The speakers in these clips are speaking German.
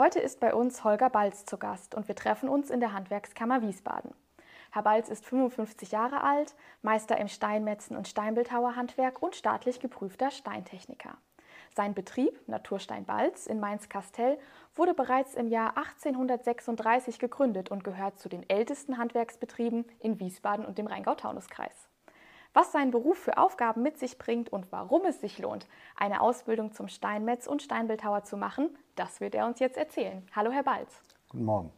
Heute ist bei uns Holger Balz zu Gast und wir treffen uns in der Handwerkskammer Wiesbaden. Herr Balz ist 55 Jahre alt, Meister im Steinmetzen und Steinbildhauerhandwerk und staatlich geprüfter Steintechniker. Sein Betrieb, Naturstein Balz in Mainz-Kastell, wurde bereits im Jahr 1836 gegründet und gehört zu den ältesten Handwerksbetrieben in Wiesbaden und dem Rheingau-Taunus-Kreis. Was sein Beruf für Aufgaben mit sich bringt und warum es sich lohnt, eine Ausbildung zum Steinmetz und Steinbildhauer zu machen, das wird er uns jetzt erzählen. Hallo, Herr Balz. Guten Morgen.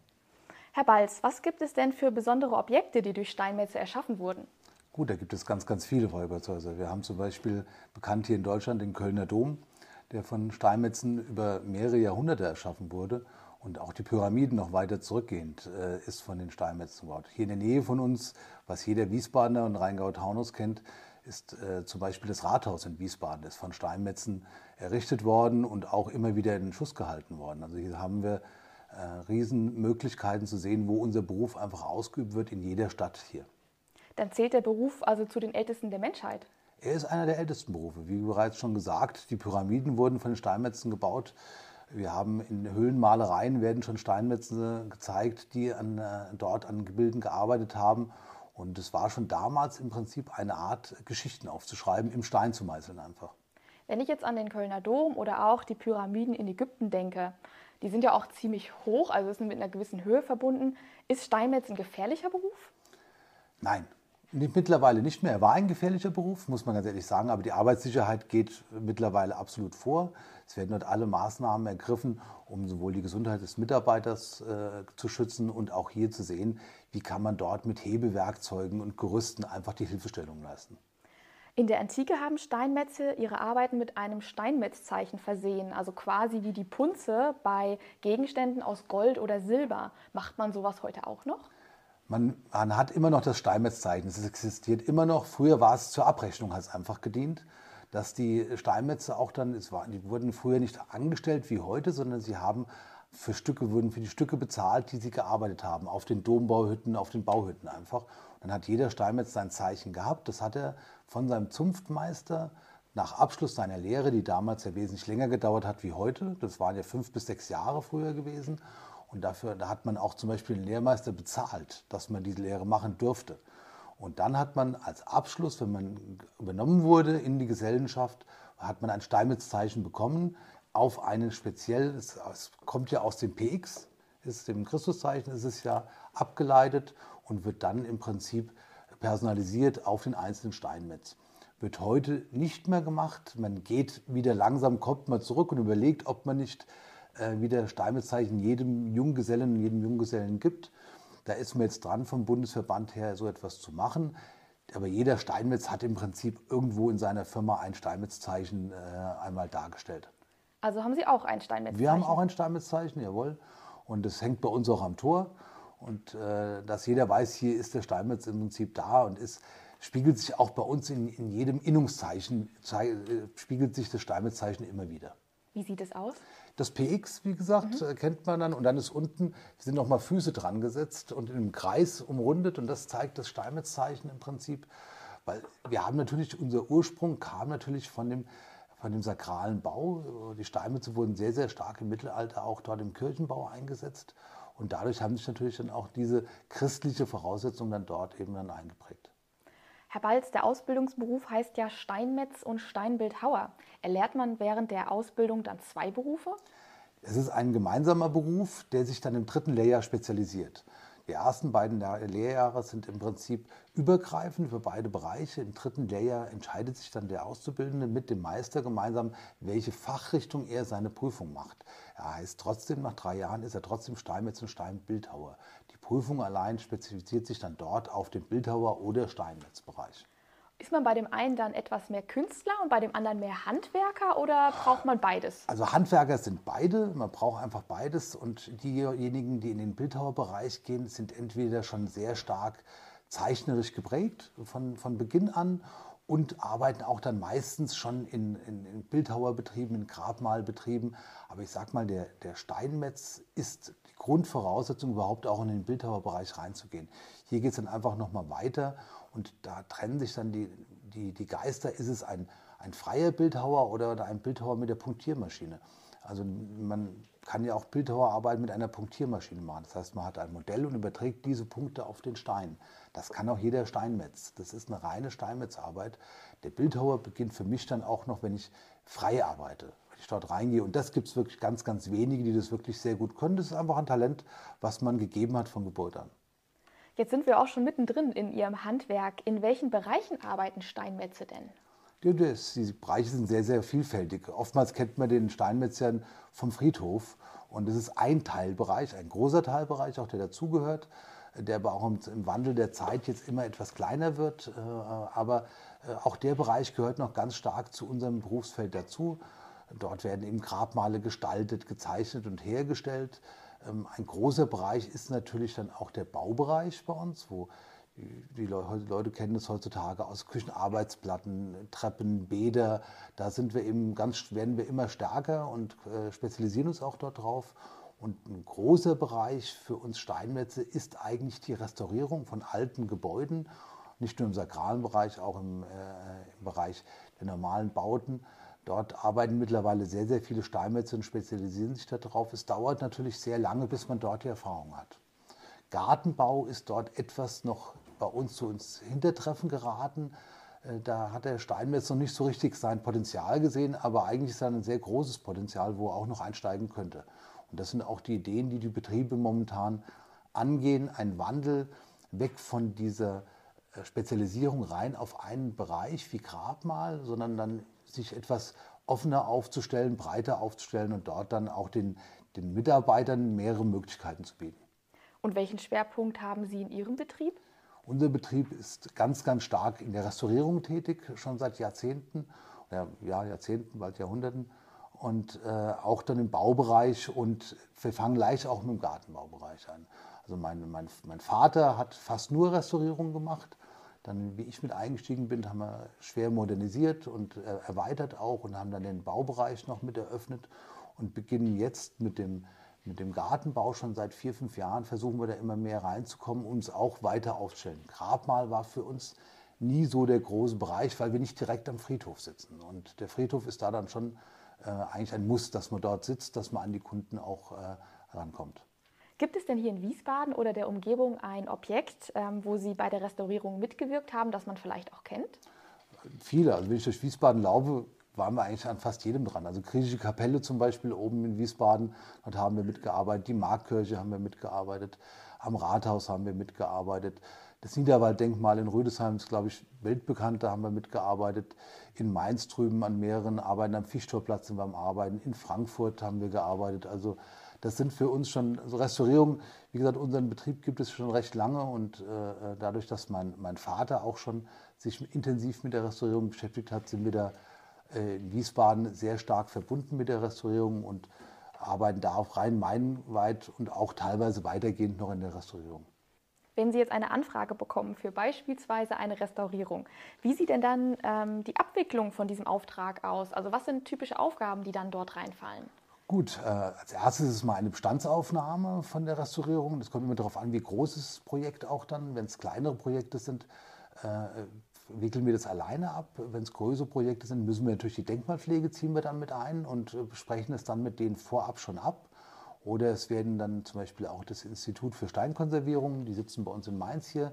Herr Balz, was gibt es denn für besondere Objekte, die durch Steinmetze erschaffen wurden? Gut, da gibt es ganz, ganz viele Räuberzhäuser. Wir haben zum Beispiel bekannt hier in Deutschland den Kölner Dom, der von Steinmetzen über mehrere Jahrhunderte erschaffen wurde und auch die Pyramiden noch weiter zurückgehend äh, ist von den Steinmetzen gebaut. Hier in der Nähe von uns, was jeder Wiesbadener und Rheingau-Taunus kennt, ist äh, zum Beispiel das Rathaus in Wiesbaden, das ist von Steinmetzen errichtet worden und auch immer wieder in den Schuss gehalten worden. Also hier haben wir äh, Riesenmöglichkeiten zu sehen, wo unser Beruf einfach ausgeübt wird in jeder Stadt hier. Dann zählt der Beruf also zu den Ältesten der Menschheit. Er ist einer der ältesten Berufe. Wie bereits schon gesagt, die Pyramiden wurden von den Steinmetzen gebaut. Wir haben in Höhlenmalereien werden schon Steinmetzen gezeigt, die an, äh, dort an Gebilden gearbeitet haben. Und es war schon damals im Prinzip eine Art, Geschichten aufzuschreiben, im Stein zu meißeln einfach. Wenn ich jetzt an den Kölner Dom oder auch die Pyramiden in Ägypten denke, die sind ja auch ziemlich hoch, also sind mit einer gewissen Höhe verbunden. Ist Steinmetz ein gefährlicher Beruf? Nein, Mittlerweile nicht mehr. Er war ein gefährlicher Beruf, muss man ganz ehrlich sagen, aber die Arbeitssicherheit geht mittlerweile absolut vor. Es werden dort alle Maßnahmen ergriffen, um sowohl die Gesundheit des Mitarbeiters äh, zu schützen und auch hier zu sehen, wie kann man dort mit Hebewerkzeugen und Gerüsten einfach die Hilfestellung leisten. In der Antike haben Steinmetze ihre Arbeiten mit einem Steinmetzzeichen versehen, also quasi wie die Punze bei Gegenständen aus Gold oder Silber. Macht man sowas heute auch noch? Man, man hat immer noch das Steinmetzzeichen, es existiert immer noch. Früher war es zur Abrechnung, hat es einfach gedient, dass die Steinmetze auch dann, es war, die wurden früher nicht angestellt wie heute, sondern sie haben für Stücke, wurden für die Stücke bezahlt, die sie gearbeitet haben, auf den Dombauhütten, auf den Bauhütten einfach. Dann hat jeder Steinmetz sein Zeichen gehabt. Das hat er von seinem Zunftmeister nach Abschluss seiner Lehre, die damals ja wesentlich länger gedauert hat wie heute, das waren ja fünf bis sechs Jahre früher gewesen, und dafür da hat man auch zum Beispiel den Lehrmeister bezahlt, dass man diese Lehre machen durfte. Und dann hat man als Abschluss, wenn man übernommen wurde in die Gesellschaft, hat man ein Steinmetzzeichen bekommen auf einen speziell, es, kommt ja aus dem PX, ist dem Christuszeichen ist es ja abgeleitet und wird dann im Prinzip personalisiert auf den einzelnen Steinmetz. Wird heute nicht mehr gemacht. Man geht wieder langsam, kommt man zurück und überlegt, ob man nicht äh, wie der Steinmetzzeichen jedem Junggesellen und jedem Junggesellen gibt. Da ist man jetzt dran, vom Bundesverband her so etwas zu machen. Aber jeder Steinmetz hat im Prinzip irgendwo in seiner Firma ein Steinmetzzeichen äh, einmal dargestellt. Also haben Sie auch ein Steinmetzzeichen? Wir haben auch ein Steinmetzzeichen, jawohl. Und das hängt bei uns auch am Tor. Und äh, dass jeder weiß, hier ist der Steinmetz im Prinzip da und ist, spiegelt sich auch bei uns in, in jedem Innungszeichen, äh, spiegelt sich das Steinmetzzeichen immer wieder. Wie sieht es aus? Das PX, wie gesagt, mhm. kennt man dann. Und dann ist unten, sind nochmal Füße dran gesetzt und in einem Kreis umrundet. Und das zeigt das Steinmetzzeichen im Prinzip. Weil wir haben natürlich, unser Ursprung kam natürlich von dem, von dem sakralen Bau. Die Steinmetze wurden sehr, sehr stark im Mittelalter auch dort im Kirchenbau eingesetzt. Und dadurch haben sich natürlich dann auch diese christliche Voraussetzung dann dort eben dann eingeprägt. Herr Balz, der Ausbildungsberuf heißt ja Steinmetz und Steinbildhauer. Erlehrt man während der Ausbildung dann zwei Berufe? Es ist ein gemeinsamer Beruf, der sich dann im dritten Lehrjahr spezialisiert. Die ersten beiden Lehrjahre sind im Prinzip übergreifend für beide Bereiche. Im dritten Lehrjahr entscheidet sich dann der Auszubildende mit dem Meister gemeinsam, welche Fachrichtung er seine Prüfung macht. Er heißt trotzdem, nach drei Jahren ist er trotzdem Steinmetz und Steinbildhauer. Prüfung allein spezifiziert sich dann dort auf den Bildhauer- oder Steinmetzbereich. Ist man bei dem einen dann etwas mehr Künstler und bei dem anderen mehr Handwerker oder braucht man beides? Also Handwerker sind beide, man braucht einfach beides und diejenigen, die in den Bildhauerbereich gehen, sind entweder schon sehr stark zeichnerisch geprägt von, von Beginn an und arbeiten auch dann meistens schon in, in, in Bildhauerbetrieben, in Grabmalbetrieben. Aber ich sag mal, der, der Steinmetz ist Grundvoraussetzung, überhaupt auch in den Bildhauerbereich reinzugehen. Hier geht es dann einfach nochmal weiter und da trennen sich dann die, die, die Geister. Ist es ein, ein freier Bildhauer oder ein Bildhauer mit der Punktiermaschine? Also man kann ja auch Bildhauerarbeit mit einer Punktiermaschine machen. Das heißt, man hat ein Modell und überträgt diese Punkte auf den Stein. Das kann auch jeder Steinmetz. Das ist eine reine Steinmetzarbeit. Der Bildhauer beginnt für mich dann auch noch, wenn ich frei arbeite, wenn ich dort reingehe. Und das gibt es wirklich ganz, ganz wenige, die das wirklich sehr gut können. Das ist einfach ein Talent, was man gegeben hat von Geburt an. Jetzt sind wir auch schon mittendrin in Ihrem Handwerk. In welchen Bereichen arbeiten Steinmetze denn? Die, die Bereiche sind sehr, sehr vielfältig. Oftmals kennt man den Steinmetzern vom Friedhof. Und das ist ein Teilbereich, ein großer Teilbereich, auch der dazugehört, der aber auch im Wandel der Zeit jetzt immer etwas kleiner wird. Äh, aber äh, auch der Bereich gehört noch ganz stark zu unserem Berufsfeld dazu. Dort werden eben Grabmale gestaltet, gezeichnet und hergestellt. Ähm, ein großer Bereich ist natürlich dann auch der Baubereich bei uns, wo die Leute kennen es heutzutage aus Küchenarbeitsplatten, Treppen, Bäder. Da sind wir eben ganz, werden wir immer stärker und äh, spezialisieren uns auch dort drauf. Und ein großer Bereich für uns Steinmetze ist eigentlich die Restaurierung von alten Gebäuden, nicht nur im sakralen Bereich, auch im, äh, im Bereich der normalen Bauten. Dort arbeiten mittlerweile sehr, sehr viele Steinmetze und spezialisieren sich darauf. Es dauert natürlich sehr lange, bis man dort die Erfahrung hat. Gartenbau ist dort etwas noch bei uns zu uns Hintertreffen geraten. Äh, da hat der Steinmetz noch nicht so richtig sein Potenzial gesehen, aber eigentlich ist da ein sehr großes Potenzial, wo er auch noch einsteigen könnte. Und das sind auch die Ideen, die die Betriebe momentan angehen. Ein Wandel weg von dieser äh, Spezialisierung rein auf einen Bereich wie Grabmal, sondern dann sich etwas offener aufzustellen, breiter aufzustellen und dort dann auch den, den Mitarbeitern mehrere Möglichkeiten zu bieten. Und welchen Schwerpunkt haben Sie in Ihrem Betrieb? Unser Betrieb ist ganz, ganz stark in der Restaurierung tätig, schon seit Jahrzehnten, ja, Jahrzehnten, bald Jahrhunderten. Und äh, auch dann im Baubereich und wir fangen leicht auch mit dem Gartenbaubereich an. Also mein, mein, mein Vater hat fast nur Restaurierung gemacht. Dann, wie ich mit eingestiegen bin, haben wir schwer modernisiert und äh, erweitert auch und haben dann den Baubereich noch mit eröffnet und beginnen jetzt mit dem mit dem Gartenbau schon seit vier, fünf Jahren versuchen wir da immer mehr reinzukommen und uns auch weiter aufzustellen. Grabmal war für uns nie so der große Bereich, weil wir nicht direkt am Friedhof sitzen. Und der Friedhof ist da dann schon äh, eigentlich ein Muss, dass man dort sitzt, dass man an die Kunden auch äh, rankommt. Gibt es denn hier in Wiesbaden oder der Umgebung ein Objekt, ähm, wo Sie bei der Restaurierung mitgewirkt haben, das man vielleicht auch kennt? Viele. Also wenn ich durch Wiesbaden laufe, waren wir eigentlich an fast jedem dran. Also griechische Kapelle zum Beispiel oben in Wiesbaden, dort haben wir mitgearbeitet. Die Markkirche haben wir mitgearbeitet. Am Rathaus haben wir mitgearbeitet. Das Niederwalddenkmal in Rüdesheim ist, glaube ich, weltbekannt. Da haben wir mitgearbeitet. In Mainz drüben an mehreren Arbeiten. Am Fischtorplatz sind wir am Arbeiten. In Frankfurt haben wir gearbeitet. Also das sind für uns schon also Restaurierungen. Wie gesagt, unseren Betrieb gibt es schon recht lange und äh, dadurch, dass mein, mein Vater auch schon sich intensiv mit der Restaurierung beschäftigt hat, sind wir da äh, in Wiesbaden sehr stark verbunden mit der Restaurierung und arbeiten da auch rein mainweit und auch teilweise weitergehend noch in der Restaurierung. Wenn Sie jetzt eine Anfrage bekommen für beispielsweise eine Restaurierung, wie sieht denn dann ähm, die Abwicklung von diesem Auftrag aus? Also was sind typische Aufgaben, die dann dort reinfallen? Gut, äh, als erstes ist es mal eine Bestandsaufnahme von der Restaurierung. Das kommt immer darauf an, wie groß das Projekt auch dann. Wenn es kleinere Projekte sind, äh, wickeln wir das alleine ab. Wenn es größere Projekte sind, müssen wir natürlich die Denkmalpflege ziehen wir dann mit ein und äh, besprechen es dann mit denen vorab schon ab. Oder es werden dann zum Beispiel auch das Institut für Steinkonservierung, die sitzen bei uns in Mainz hier,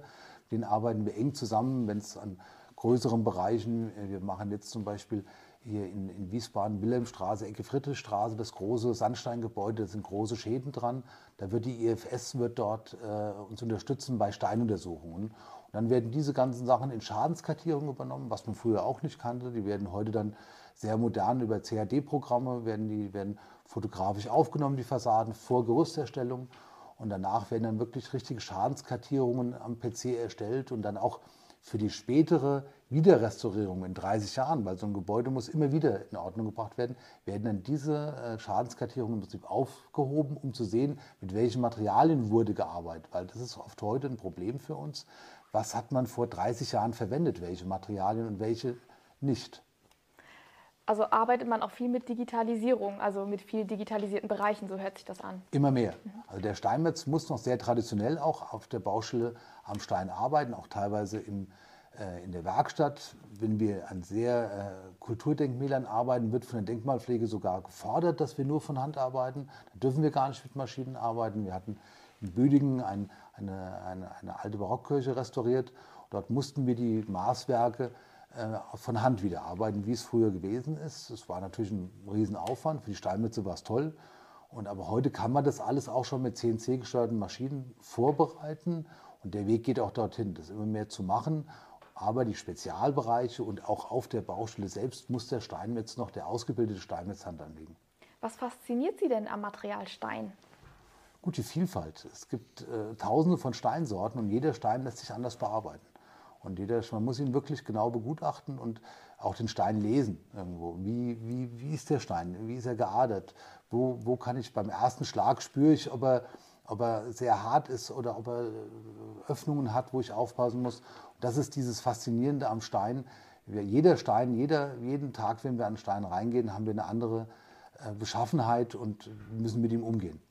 denen arbeiten wir eng zusammen, wenn es an größeren Bereichen, äh, wir machen jetzt zum Beispiel hier in, in Wiesbaden, Wilhelmstraße, Ecke Friedrichstraße, das große Sandsteingebäude, da sind große Schäden dran. Da wird die IFS wird dort äh, uns unterstützen bei Steinuntersuchungen. Und dann werden diese ganzen Sachen in Schadenskartierung übernommen, was man früher auch nicht kannte. Die werden heute dann sehr modern über CAD-Programme, werden die werden fotografisch aufgenommen, die Fassaden, vor Gerüsterstellung. Und danach werden dann wirklich richtige Schadenskartierungen am PC erstellt und dann auch für die spätere Wiederrestaurierung in 30 Jahren, weil so ein Gebäude muss immer wieder in Ordnung gebracht werden, werden dann diese äh, Schadenskartierungen im Prinzip aufgehoben, um zu sehen, mit welchen Materialien wurde gearbeitet. Weil das ist oft heute ein Problem für uns, was hat man vor 30 Jahren verwendet, welche Materialien und welche nicht. Also arbeitet man auch viel mit Digitalisierung, also mit viel digitalisierten Bereichen, so hört sich das an. Immer mehr. Also der Steinmetz muss noch sehr traditionell auch auf der Baustelle am Stein arbeiten, auch teilweise im, Äh, in der Werkstatt, wenn wir an sehr äh, Kulturdenkmälern arbeiten, wird von der Denkmalpflege sogar gefordert, dass wir nur von Hand arbeiten. Da dürfen wir gar nicht mit Maschinen arbeiten. Wir hatten in Büdingen ein, eine, eine, eine, alte Barockkirche restauriert. Dort mussten wir die Maßwerke von Hand wieder arbeiten, wie es früher gewesen ist. Es war natürlich ein Riesenaufwand. Für die Steinmetze war es toll. Und aber heute kann man das alles auch schon mit CNC-gesteuerten Maschinen vorbereiten. Und der Weg geht auch dorthin, das immer mehr zu machen. Aber die Spezialbereiche und auch auf der Baustelle selbst muss der Steinmetz noch der ausgebildete Steinmetzhand anlegen. Was fasziniert Sie denn am Material Stein? Gut, die Vielfalt. Es gibt äh, tausende von Steinsorten und jeder Stein lässt sich anders bearbeiten. Und jeder, man muss ihn wirklich genau begutachten und auch den Stein lesen irgendwo. Wie, wie, wie ist der Stein? Wie ist er geadert? Wo, wo kann ich beim ersten Schlag spüre ich, ob er, ob er sehr hart ist oder ob er äh, Öffnungen hat, wo ich aufpassen muss. Das ist dieses Faszinierende am Stein. Jeder Stein, jeder, jeden Tag, wenn wir an einen Stein reingehen, haben wir eine andere äh, Beschaffenheit und müssen mit ihm umgehen.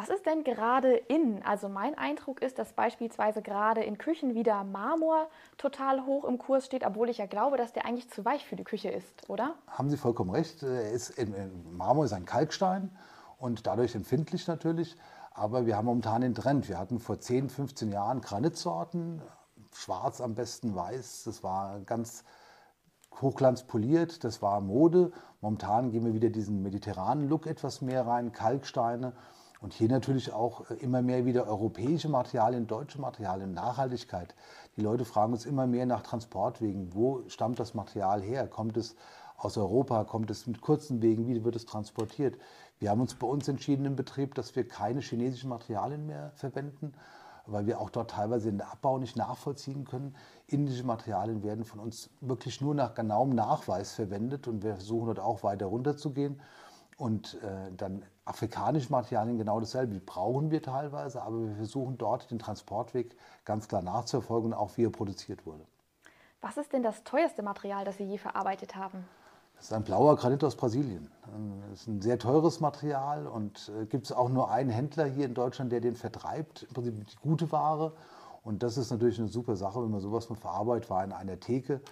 Was ist denn gerade in? Also mein Eindruck ist, dass beispielsweise gerade in Küchen wieder Marmor total hoch im Kurs steht, obwohl ich ja glaube, dass der eigentlich zu weich für die Küche ist, oder? Haben Sie vollkommen recht. Ist, Marmor ist ein Kalkstein und dadurch empfindlich natürlich. Aber wir haben momentan den Trend. Wir hatten vor 10, 15 Jahren Granitsorten, schwarz am besten weiß. Das war ganz hochglanzpoliert, das war Mode. Momentan gehen wir wieder diesen mediterranen Look etwas mehr rein, Kalksteine. Und hier natürlich auch äh, immer mehr wieder europäische Materialien, deutsche Materialien, Nachhaltigkeit. Die Leute fragen uns immer mehr nach Transportwegen. Wo stammt das Material her? Kommt es aus Europa? Kommt es mit kurzen Wegen? Wie wird es transportiert? Wir haben uns bei uns entschieden im Betrieb, dass wir keine chinesischen Materialien mehr verwenden, weil wir auch dort teilweise den Abbau nicht nachvollziehen können. Indische Materialien werden von uns wirklich nur nach genauem Nachweis verwendet und wir versuchen dort auch weiter runterzugehen. Und äh, dann afrikanische Materialien genau dasselbe. Die brauchen wir teilweise, aber wir versuchen dort den Transportweg ganz klar nachzuverfolgen, auch wie er produziert wurde. Was ist denn das teuerste Material, das Sie je verarbeitet haben? Das ist ein blauer Granit aus Brasilien. Das ist ein sehr teures Material und äh, gibt es auch nur einen Händler hier in Deutschland, der den vertreibt, im Prinzip die gute Ware. Und das ist natürlich eine super Sache, wenn man sowas mal verarbeitet, war in einer Theke.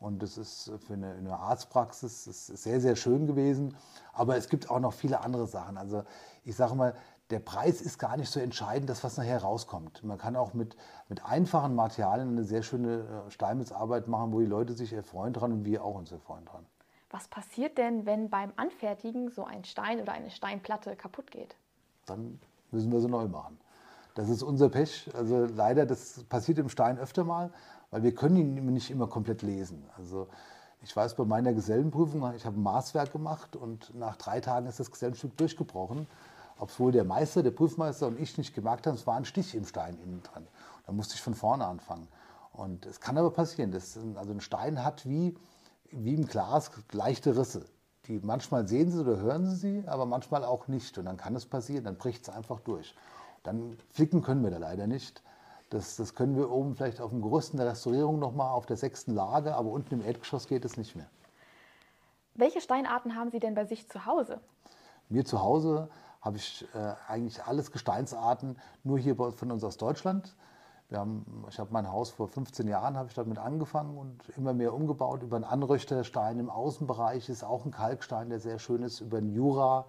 Und das ist für eine, eine Arztpraxis sehr, sehr schön gewesen. Aber es gibt auch noch viele andere Sachen. Also ich sage mal, der Preis ist gar nicht so entscheidend, das was nachher rauskommt. Man kann auch mit, mit einfachen Materialien eine sehr schöne äh, Steinmetzarbeit machen, wo die Leute sich erfreuen dran und wir auch uns erfreuen dran. Was passiert denn, wenn beim Anfertigen so ein Stein oder eine Steinplatte kaputt geht? Dann müssen wir sie neu machen. Das ist unser Pech. Also leider, das passiert im Stein öfter mal weil wir können ihn nicht immer komplett lesen. Also ich weiß bei meiner Gesellenprüfung, ich habe ein Maßwerk gemacht und nach drei Tagen ist das Gesellenstück durchgebrochen. Obwohl der Meister, der Prüfmeister und ich nicht gemerkt haben, es war ein Stich im Stein innen dran. Da musste ich von vorne anfangen. Und es kann aber passieren. Das, also ein Stein hat wie, wie im Glas leichte Risse. Die manchmal sehen Sie oder hören Sie sie, aber manchmal auch nicht. Und dann kann es passieren, dann bricht es einfach durch. Dann flicken können wir da leider nicht. Das, das können wir oben vielleicht auf dem Gerüst in der Restaurierung nochmal auf der sechsten Lage, aber unten im Erdgeschoss geht es nicht mehr. Welche Steinarten haben Sie denn bei sich zu Hause? Mir zu Hause habe ich äh, eigentlich alles Gesteinsarten, nur hier von uns aus Deutschland. Haben, ich habe mein Haus vor 15 Jahren habe ich damit angefangen und immer mehr umgebaut. Über einen Anröchterstein im Außenbereich ist auch ein Kalkstein, der sehr schön ist. Über einen Jura,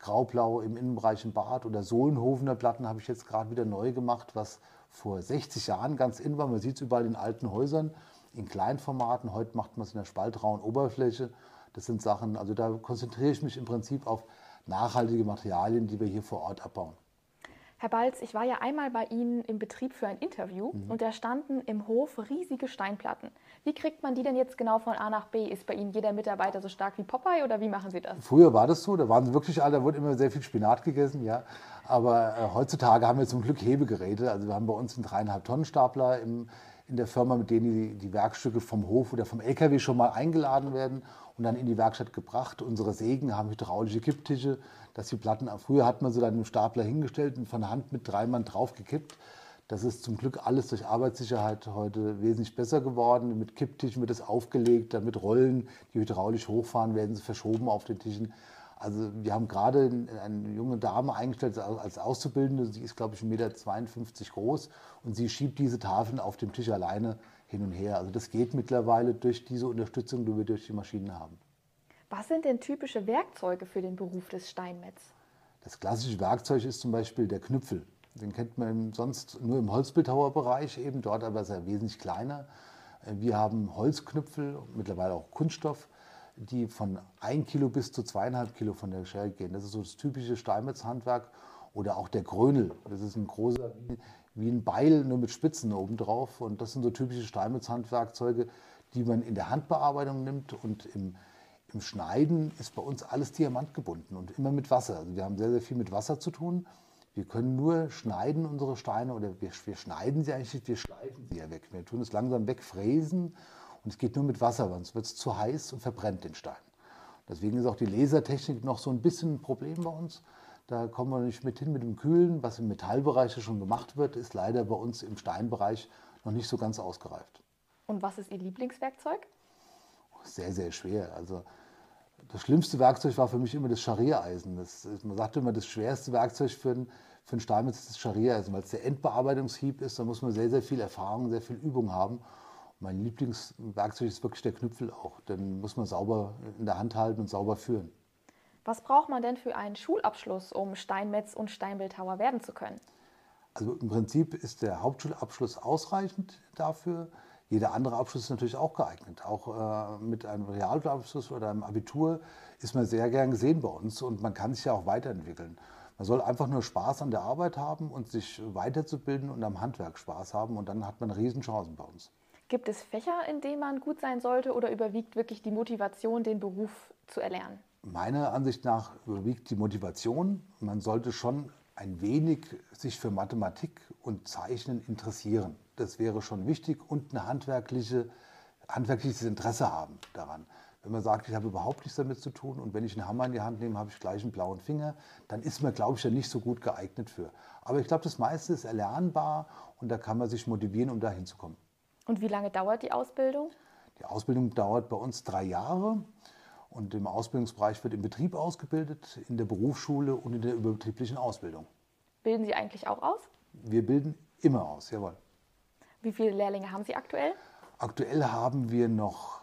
Graublau im Innenbereich im Bad oder Sohlenhofener Platten habe ich jetzt gerade wieder neu gemacht, was vor 60 Jahren ganz in war. Man sieht es überall in alten Häusern, in Kleinformaten. Heute macht man es in der spaltrauen Oberfläche. Das sind Sachen, also da konzentriere ich mich im Prinzip auf nachhaltige Materialien, die wir hier vor Ort abbauen. Herr Balz, ich war ja einmal bei Ihnen im Betrieb für ein Interview mhm. und da standen im Hof riesige Steinplatten. Wie kriegt man die denn jetzt genau von A nach B? Ist bei Ihnen jeder Mitarbeiter so stark wie Popeye oder wie machen Sie das? Früher war das so, da waren sie wirklich alle, da wurde immer sehr viel Spinat gegessen, ja. Aber äh, heutzutage haben wir zum Glück Hebegeräte. Also wir haben bei uns einen dreieinhalb Tonnen Stapler im, in der Firma, mit denen die, die Werkstücke vom Hof oder vom LKW schon mal eingeladen werden und dann in die Werkstatt gebracht. Unsere Sägen haben hydraulische Kipptische, dass die Platten, früher hat man sie dann im Stapler hingestellt und von Hand mit drei Mann drauf. Das ist zum Glück alles durch Arbeitssicherheit heute wesentlich besser geworden. Mit Kipptischen wird es aufgelegt, damit Rollen, die hydraulisch hochfahren, werden sie verschoben auf den Tischen. Also wir haben gerade eine junge Dame eingestellt als Auszubildende. Sie ist, glaube ich, 1,52 Meter groß und sie schiebt diese Tafeln auf dem Tisch alleine hin und her. Also das geht mittlerweile durch diese Unterstützung, die wir durch die Maschinen haben. Was sind denn typische Werkzeuge für den Beruf des Steinmetz? Das klassische Werkzeug ist zum Beispiel der Knüpfel. Den kennt man sonst nur im Holzbildhauerbereich, eben dort aber ist er wesentlich kleiner. Wir haben Holzknüpfel, mittlerweile auch Kunststoff, die von 1 Kilo bis zu 2,5 Kilo von der Schere gehen. Das ist so das typische Steinmetzhandwerk. Oder auch der Grönel. Das ist ein großer, wie, ein Beil, nur mit Spitzen obendrauf. Und das sind so typische Steinmetzhandwerkzeuge, die man in der Handbearbeitung nimmt. Und im, im Schneiden ist bei uns alles diamantgebunden und immer mit Wasser. Also wir haben sehr, sehr viel mit Wasser zu tun. Wir können nur schneiden unsere Steine oder wir, wir schneiden sie eigentlich nicht, wir schleifen sie ja weg. Wir tun es langsam wegfräsen und es geht nur mit Wasser, sonst wird es zu heiß und verbrennt den Stein. Deswegen ist auch die Lasertechnik noch so ein bisschen ein Problem bei uns. Da kommen wir nicht mit hin mit dem Kühlen. Was im Metallbereich schon gemacht wird, ist leider bei uns im Steinbereich noch nicht so ganz ausgereift. Und was ist Ihr Lieblingswerkzeug? Sehr, sehr schwer. Also das schlimmste Werkzeug war für mich immer das Schariereisen. Das, man sagt immer, das schwerste Werkzeug für ein, für ein Steinmetz ist das Schariereisen, weil es der Endbearbeitungshieb ist. Da muss man sehr, sehr viel Erfahrung, sehr viel Übung haben. Mein Lieblingswerkzeug ist wirklich der Knüppel auch. Den muss man sauber in der Hand halten und sauber führen. Was braucht man denn für einen Schulabschluss, um Steinmetz und Steinbildhauer werden zu können? Also im Prinzip ist der Hauptschulabschluss ausreichend dafür. Jeder andere Abschluss ist natürlich auch geeignet. Auch äh, mit einem Realabschluss oder einem Abitur ist man sehr gern gesehen bei uns und man kann sich ja auch weiterentwickeln. Man soll einfach nur Spaß an der Arbeit haben und sich weiterzubilden und am Handwerk Spaß haben und dann hat man Riesenchancen bei uns. Gibt es Fächer, in denen man gut sein sollte oder überwiegt wirklich die Motivation, den Beruf zu erlernen? Meiner Ansicht nach überwiegt die Motivation. Man sollte schon ein wenig sich für Mathematik und Zeichnen interessieren. Das wäre schon wichtig und ein handwerkliche, handwerkliches Interesse haben daran. Wenn man sagt, ich habe überhaupt nichts damit zu tun und wenn ich einen Hammer in die Hand nehme, habe ich gleich einen blauen Finger, dann ist man, glaube ich, ja nicht so gut geeignet für. Aber ich glaube, das meiste ist erlernbar und da kann man sich motivieren, um da hinzukommen. Und wie lange dauert die Ausbildung? Die Ausbildung dauert bei uns drei Jahre. Und im Ausbildungsbereich wird im Betrieb ausgebildet, in der Berufsschule und in der überbetrieblichen Ausbildung. Bilden Sie eigentlich auch aus? Wir bilden immer aus, jawohl. Wie viele Lehrlinge haben Sie aktuell? Aktuell haben wir noch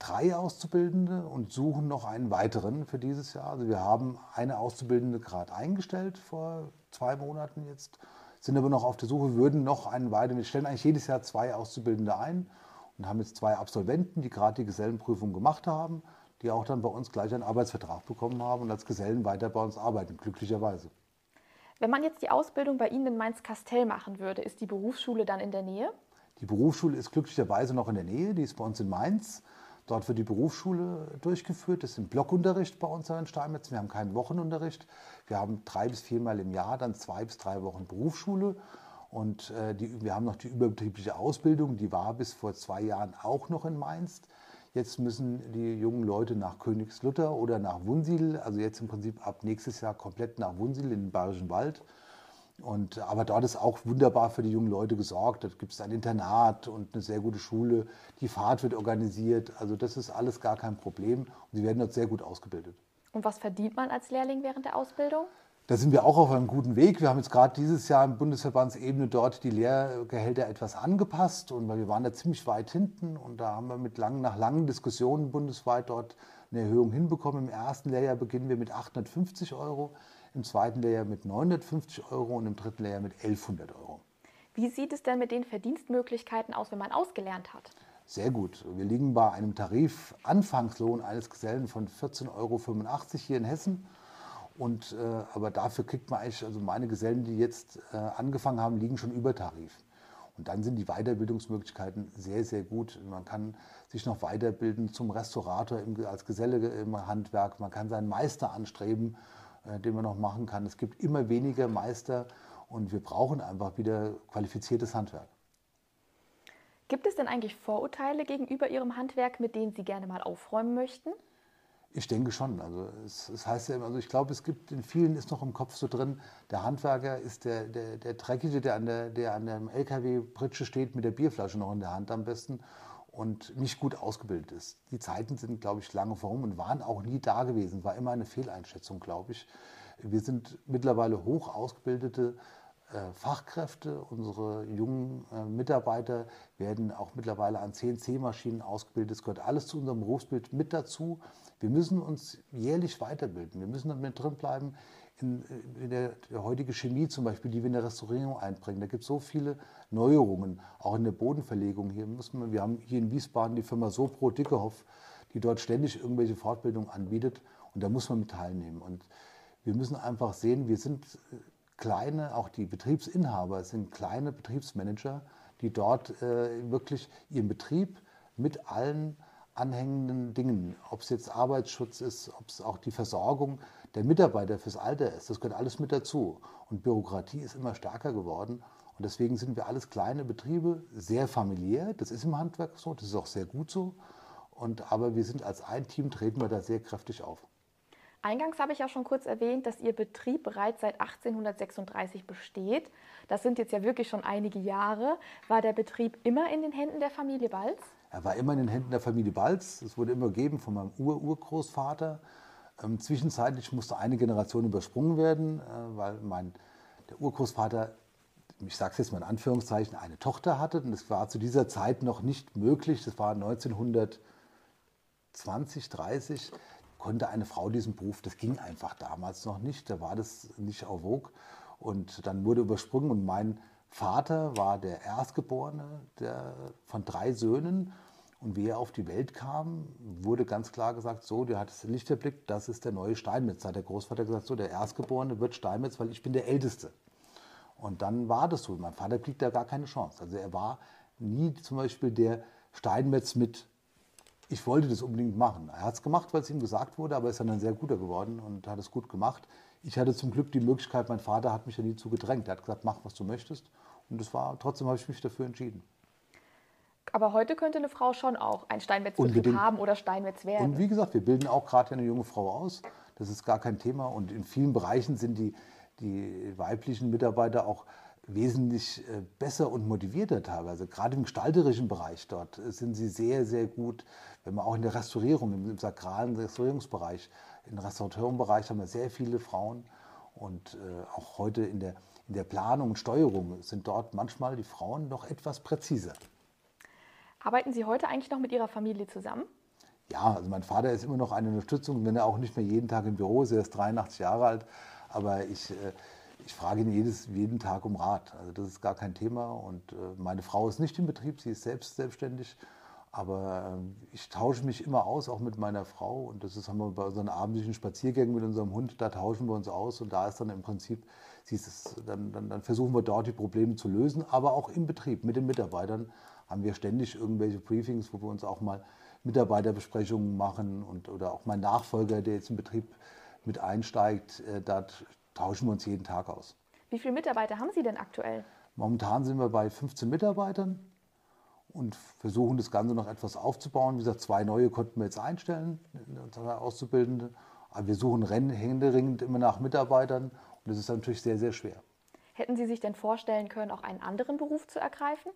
drei Auszubildende und suchen noch einen weiteren für dieses Jahr. Also wir haben eine Auszubildende gerade eingestellt vor zwei Monaten jetzt, sind aber noch auf der Suche, würden noch einen weiteren. Wir stellen eigentlich jedes Jahr zwei Auszubildende ein und haben jetzt zwei Absolventen, die gerade die Gesellenprüfung gemacht haben die auch dann bei uns gleich einen Arbeitsvertrag bekommen haben und als Gesellen weiter bei uns arbeiten, glücklicherweise. Wenn man jetzt die Ausbildung bei Ihnen in Mainz-Kastell machen würde, ist die Berufsschule dann in der Nähe? Die Berufsschule ist glücklicherweise noch in der Nähe, die ist bei uns in Mainz. Dort wird die Berufsschule durchgeführt. Das ist ein Blockunterricht bei uns in Steinmetz. Wir haben keinen Wochenunterricht. Wir haben drei bis viermal im Jahr dann zwei bis drei Wochen Berufsschule. Und äh, die, wir haben noch die überbetriebliche Ausbildung, die war bis vor zwei Jahren auch noch in Mainz. Jetzt müssen die jungen Leute nach Königslutter oder nach Wunsiedel, also jetzt im Prinzip ab nächstes Jahr komplett nach Wunsiedel in den Bayerischen Wald. Und, aber dort ist auch wunderbar für die jungen Leute gesorgt. Dort gibt es ein Internat und eine sehr gute Schule. Die Fahrt wird organisiert. Also das ist alles gar kein Problem. Und sie werden dort sehr gut ausgebildet. Und was verdient man als Lehrling während der Ausbildung? Da sind wir auch auf einem guten Weg. Wir haben jetzt gerade dieses Jahr im Bundesverbandsebene dort die Lehrgehälter etwas angepasst und weil wir waren da ziemlich weit hinten und da haben wir mit langen, nach langen Diskussionen bundesweit dort eine Erhöhung hinbekommen. Im ersten Lehrjahr beginnen wir mit 850 Euro, im zweiten Lehrjahr mit 950 Euro und im dritten Lehrjahr mit 1100 Euro. Wie sieht es denn mit den Verdienstmöglichkeiten aus, wenn man ausgelernt hat? Sehr gut. Wir liegen bei einem Tarif-Anfangslohn eines Gesellen von 14,85 Euro hier in Hessen und, äh, aber dafür kriegt man eigentlich, also meine Gesellen, die jetzt äh, angefangen haben, liegen schon über Tarif. Und dann sind die Weiterbildungsmöglichkeiten sehr, sehr gut. Man kann sich noch weiterbilden zum Restaurator im, als Geselle im Handwerk. Man kann seinen Meister anstreben, äh, den man noch machen kann. Es gibt immer weniger Meister und wir brauchen einfach wieder qualifiziertes Handwerk. Gibt es denn eigentlich Vorurteile gegenüber Ihrem Handwerk, mit denen Sie gerne mal aufräumen möchten? Ich denke schon. Also es, es, heißt ja also ich glaube, es gibt in vielen ist noch im Kopf so drin, der Handwerker ist der, der, der Dreckige, der an der, der an der LKW-Pritsche steht mit der Bierflasche noch in der Hand am besten und nicht gut ausgebildet ist. Die Zeiten sind, glaube ich, lange vorum und waren auch nie da gewesen. War immer eine Fehleinschätzung, glaube ich. Wir sind mittlerweile hoch ausgebildete Fachkräfte, unsere jungen äh, Mitarbeiter werden auch mittlerweile an CNC-Maschinen ausgebildet. Das gehört alles zu unserem Berufsbild mit dazu. Wir müssen uns jährlich weiterbilden. Wir müssen damit drin bleiben in, äh, in der, der heutige Chemie zum Beispiel, die wir in der Restaurierung einbringen. Da gibt es so viele Neuerungen, auch in der Bodenverlegung. Hier muss man, wir haben hier in Wiesbaden die Firma Sopro Dickehoff, die dort ständig irgendwelche Fortbildungen anbietet und da muss man mit teilnehmen. Und wir müssen einfach sehen, wir sind kleine, auch die Betriebsinhaber sind kleine Betriebsmanager, die dort äh, wirklich ihren Betrieb mit allen anhängenden Dingen, ob es jetzt Arbeitsschutz ist, ob es auch die Versorgung der Mitarbeiter fürs Alter ist, das gehört alles mit dazu. Und Bürokratie ist immer stärker geworden. Und deswegen sind wir alles kleine Betriebe, sehr familiär. Das ist im Handwerk so, das ist auch sehr gut so. Und, aber wir sind als ein Team, treten wir da sehr kräftig auf. Eingangs habe ich ja schon kurz erwähnt, dass Ihr Betrieb bereits seit 1836 besteht. Das sind jetzt ja wirklich schon einige Jahre. War der Betrieb immer in den Händen der Familie Balz? Er war immer in den Händen der Familie Balz. Es wurde immer gegeben von meinem Ur-Urgroßvater. Ähm, zwischenzeitlich musste eine Generation übersprungen werden, äh, weil mein, der Urgroßvater, ich sage es jetzt mal in Anführungszeichen, eine Tochter hatte. Und das war zu dieser Zeit noch nicht möglich. Das war 1920, 30 konnte eine Frau diesen Beruf, das ging einfach damals noch nicht, da war das nicht auf vogue. Und dann wurde übersprungen und mein Vater war der Erstgeborene der, von drei Söhnen. Und wie er auf die Welt kam, wurde ganz klar gesagt, so, der hat das Licht erblickt, das ist der neue Steinmetz. Da hat der Großvater gesagt, so, der Erstgeborene wird Steinmetz, weil ich bin der Älteste. Und dann war das so. Mein Vater kriegt da gar keine Chance. Also er war nie zum Beispiel der Steinmetz mit ich wollte das unbedingt machen. Er hat es gemacht, weil es ihm gesagt wurde, aber ist dann ein sehr guter geworden und hat es gut gemacht. Ich hatte zum Glück die Möglichkeit, mein Vater hat mich ja nie zu gedrängt. Er hat gesagt, mach, was du möchtest. Und das war, trotzdem habe ich mich dafür entschieden. Aber heute könnte eine Frau schon auch ein Steinmetzbetrieb haben oder Steinmetz werden. Und wie gesagt, wir bilden auch gerade eine junge Frau aus. Das ist gar kein Thema. Und in vielen Bereichen sind die, die weiblichen Mitarbeiter auch wesentlich äh, besser und motivierter teilweise. Gerade im gestalterischen Bereich dort sind sie sehr, sehr gut. Wenn man auch in der Restaurierung, im sakralen Restaurierungsbereich, im Restauratorenbereich haben wir sehr viele Frauen. Und äh, auch heute in der, in der Planung und Steuerung sind dort manchmal die Frauen noch etwas präziser. Arbeiten Sie heute eigentlich noch mit Ihrer Familie zusammen? Ja, also mein Vater ist immer noch eine Unterstützung, wenn er auch nicht mehr jeden Tag im Büro ist. Er ist 83 Jahre alt. Aber ich, äh, ich frage ihn jedes, jeden Tag um Rat. Also das ist gar kein Thema. Und äh, meine Frau ist nicht im Betrieb, sie ist selbst selbstständig. Aber ähm, ich tausche mich immer aus, auch mit meiner Frau. Und das ist, haben wir bei unseren abendlichen Spaziergängen mit unserem Hund, da tauschen wir uns aus. Und da ist dann im Prinzip, es, dann, dann, dann versuchen wir dort die Probleme zu lösen. Aber auch im Betrieb mit den Mitarbeitern haben wir ständig irgendwelche Briefings, wo wir uns auch mal Mitarbeiterbesprechungen machen. Und, oder auch mein Nachfolger, der jetzt im Betrieb mit einsteigt, äh, da tauschen wir uns jeden Tag aus. Wie viele Mitarbeiter haben Sie denn aktuell? Momentan sind wir bei 15 Mitarbeitern und versuchen das Ganze noch etwas aufzubauen. Wie gesagt, zwei neue konnten wir jetzt einstellen, unsere Auszubildende. Aber wir suchen händeringend immer nach Mitarbeitern und das ist natürlich sehr, sehr schwer. Hätten Sie sich denn vorstellen können, auch einen anderen Beruf zu ergreifen?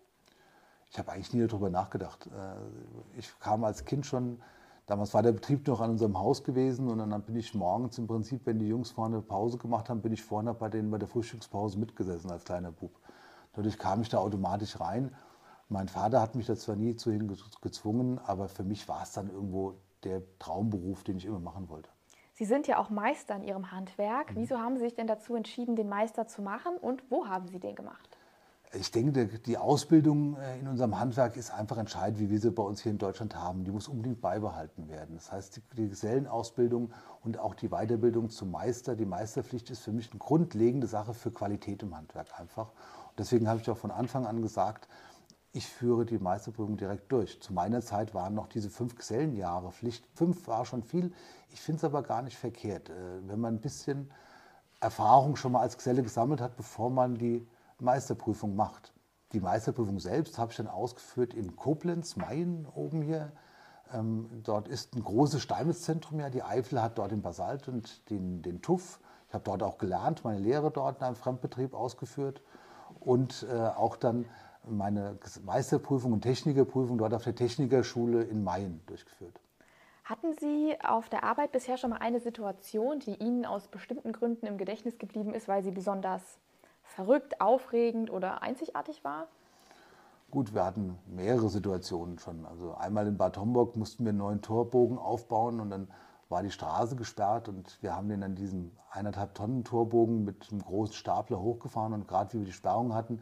Ich habe eigentlich nie darüber nachgedacht. Äh, ich kam als Kind schon Damals war der Betrieb noch an unserem Haus gewesen und dann bin ich morgens im Prinzip, wenn die Jungs vorne Pause gemacht haben, bin ich vorne bei denen bei der Frühstückspause mitgesessen als kleiner Bub. Dadurch kam ich da automatisch rein. Mein Vater hat mich da zwar nie zu gezwungen, aber für mich war es dann irgendwo der Traumberuf, den ich immer machen wollte. Sie sind ja auch Meister in Ihrem Handwerk. Mhm. Wieso haben Sie sich denn dazu entschieden, den Meister zu machen und wo haben Sie den gemacht? Ich denke, die Ausbildung äh, in unserem Handwerk ist einfach entscheidend, wie wir sie bei uns hier in Deutschland haben. Die muss unbedingt beibehalten werden. Das heißt, die Gesellenausbildung und auch die Weiterbildung zum Meister, die Meisterpflicht ist für mich eine grundlegende Sache für Qualität im Handwerk einfach. Und deswegen habe ich auch von Anfang an gesagt, ich führe die Meisterprüfung direkt durch. Zu meiner Zeit waren noch diese fünf Gesellenjahre Pflicht. Fünf war schon viel. Ich finde es aber gar nicht verkehrt, äh, wenn man ein bisschen Erfahrung schon mal als Geselle gesammelt hat, bevor man die Meisterprüfung macht. Die Meisterprüfung selbst habe ich dann ausgeführt in Koblenz, Mayen oben hier. Ähm, dort ist ein großes Steinmetzzentrum ja. Die Eifel hat dort den Basalt und den, den Tuff. Ich habe dort auch gelernt, meine Lehre dort in einem Fremdbetrieb ausgeführt und äh, auch dann meine Meisterprüfung und Technikerprüfung dort auf der Technikerschule in Mayen durchgeführt. Hatten Sie auf der Arbeit bisher schon mal eine Situation, die Ihnen aus bestimmten Gründen im Gedächtnis geblieben ist, weil sie besonders verrückt, aufregend oder einzigartig war? Gut, wir hatten mehrere Situationen schon. Also einmal in Bad Homburg mussten wir einen neuen Torbogen aufbauen und dann war die Straße gesperrt und wir haben den an diesem eineinhalb Tonnen Torbogen mit einem großen Stapler hochgefahren und gerade wie wir die Sperrung hatten,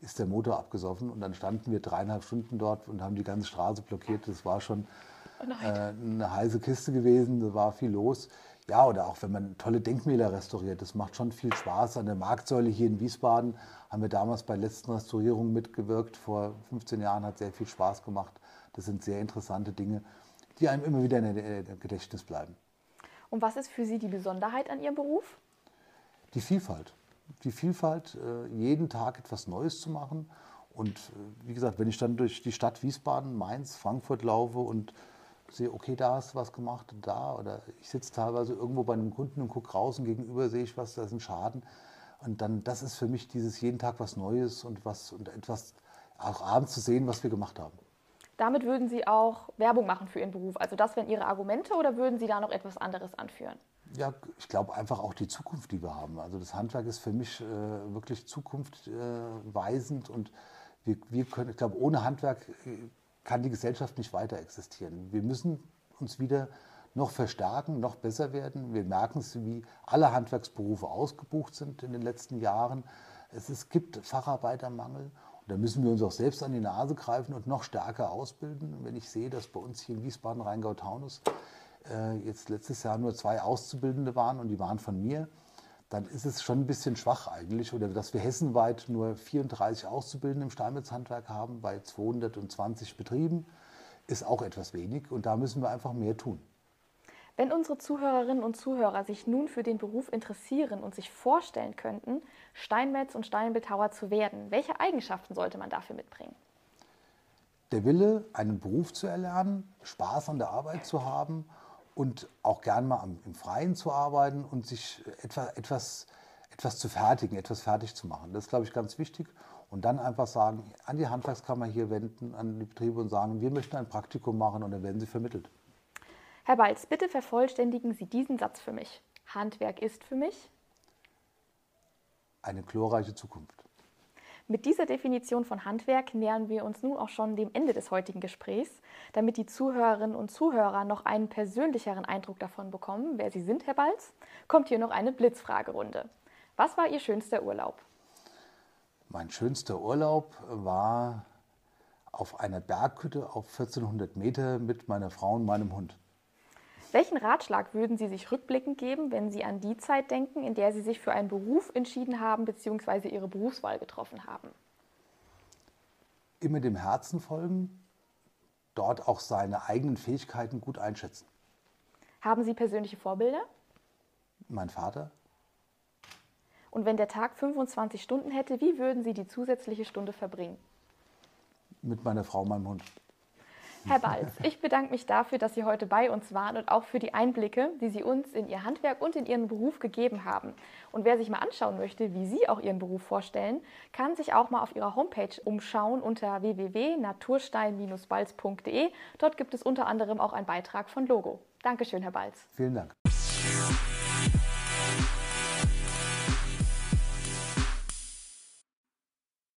ist der Motor abgesoffen und dann standen wir dreieinhalb Stunden dort und haben die ganze Straße blockiert. Das war schon oh äh, eine heiße Kiste gewesen, da war viel los. Ja, oder auch wenn man tolle Denkmäler restauriert, das macht schon viel Spaß. An der Marktsäule hier in Wiesbaden haben wir damals bei der letzten Restaurierung mitgewirkt. Vor 15 Jahren hat sehr viel Spaß gemacht. Das sind sehr interessante Dinge, die einem immer wieder in der Gedächtnis bleiben. Und was ist für Sie die Besonderheit an Ihrem Beruf? Die Vielfalt. Die Vielfalt, äh, jeden Tag etwas Neues zu machen. Und äh, wie gesagt, wenn ich dann durch die Stadt Wiesbaden, Mainz, Frankfurt laufe und sehe, okay, da hast du was gemacht, da. Oder ich sitze teilweise irgendwo bei einem Kunden und gucke raus und gegenüber sehe ich was, da ist ein Schaden. Und dann, das ist für mich dieses jeden Tag was Neues und was und etwas auch abends zu sehen, was wir gemacht haben. Damit würden Sie auch Werbung machen für Ihren Beruf. Also das wären Ihre Argumente oder würden Sie da noch etwas anderes anführen? Ja, ich glaube einfach auch die Zukunft, die wir haben. Also das Handwerk ist für mich äh, wirklich zukunftweisend äh, und wir, wir können, ich glaube, ohne Handwerk äh, kann die Gesellschaft nicht weiter existieren. Wir müssen uns wieder noch verstärken, noch besser werden. Wir merken es, wie alle Handwerksberufe ausgebucht sind in den letzten Jahren. Es, es gibt Facharbeitermangel und da müssen wir uns auch selbst an die Nase greifen und noch stärker ausbilden. Wenn ich sehe, dass bei uns hier in Wiesbaden, Rheingau-Taunus äh, jetzt letztes Jahr nur zwei Auszubildende waren und die waren von mir, dann ist es schon ein bisschen schwach eigentlich. Oder dass wir hessenweit nur 34 Auszubildende im Steinmetzhandwerk haben bei 220 Betrieben, ist auch etwas wenig. Und da müssen wir einfach mehr tun. Wenn unsere Zuhörerinnen und Zuhörer sich nun für den Beruf interessieren und sich vorstellen könnten, Steinmetz und Steinbildhauer zu werden, welche Eigenschaften sollte man dafür mitbringen? Der Wille, einen Beruf zu erlernen, Spaß an der Arbeit zu haben und auch gern mal im Freien zu arbeiten und sich etwas, etwas, etwas zu fertigen, etwas fertig zu machen. Das ist, glaube ich, ganz wichtig. Und dann einfach sagen, an die Handwerkskammer hier wenden, an die Betriebe und sagen, wir möchten ein Praktikum machen und dann werden sie vermittelt. Herr Balz, bitte vervollständigen Sie diesen Satz für mich. Handwerk ist für mich eine glorreiche Zukunft. Mit dieser Definition von Handwerk nähern wir uns nun auch schon dem Ende des heutigen Gesprächs. Damit die Zuhörerinnen und Zuhörer noch einen persönlicheren Eindruck davon bekommen, wer Sie sind, Herr Balz, kommt hier noch eine Blitzfragerunde. Was war Ihr schönster Urlaub? Mein schönster Urlaub war auf einer Berghütte auf 1400 Meter mit meiner Frau und meinem Hund. Welchen Ratschlag würden Sie sich rückblickend geben, wenn Sie an die Zeit denken, in der Sie sich für einen Beruf entschieden haben bzw. Ihre Berufswahl getroffen haben? Immer dem Herzen folgen, dort auch seine eigenen Fähigkeiten gut einschätzen. Haben Sie persönliche Vorbilder? Mein Vater. Und wenn der Tag 25 Stunden hätte, wie würden Sie die zusätzliche Stunde verbringen? Mit meiner Frau, meinem Hund. Herr Balz, ich bedanke mich dafür, dass Sie heute bei uns waren und auch für die Einblicke, die Sie uns in Ihr Handwerk und in Ihren Beruf gegeben haben. Und wer sich mal anschauen möchte, wie Sie auch Ihren Beruf vorstellen, kann sich auch mal auf Ihrer Homepage umschauen unter www.naturstein-balz.de. Dort gibt es unter anderem auch einen Beitrag von Logo. Dankeschön, Herr Balz. Vielen Dank.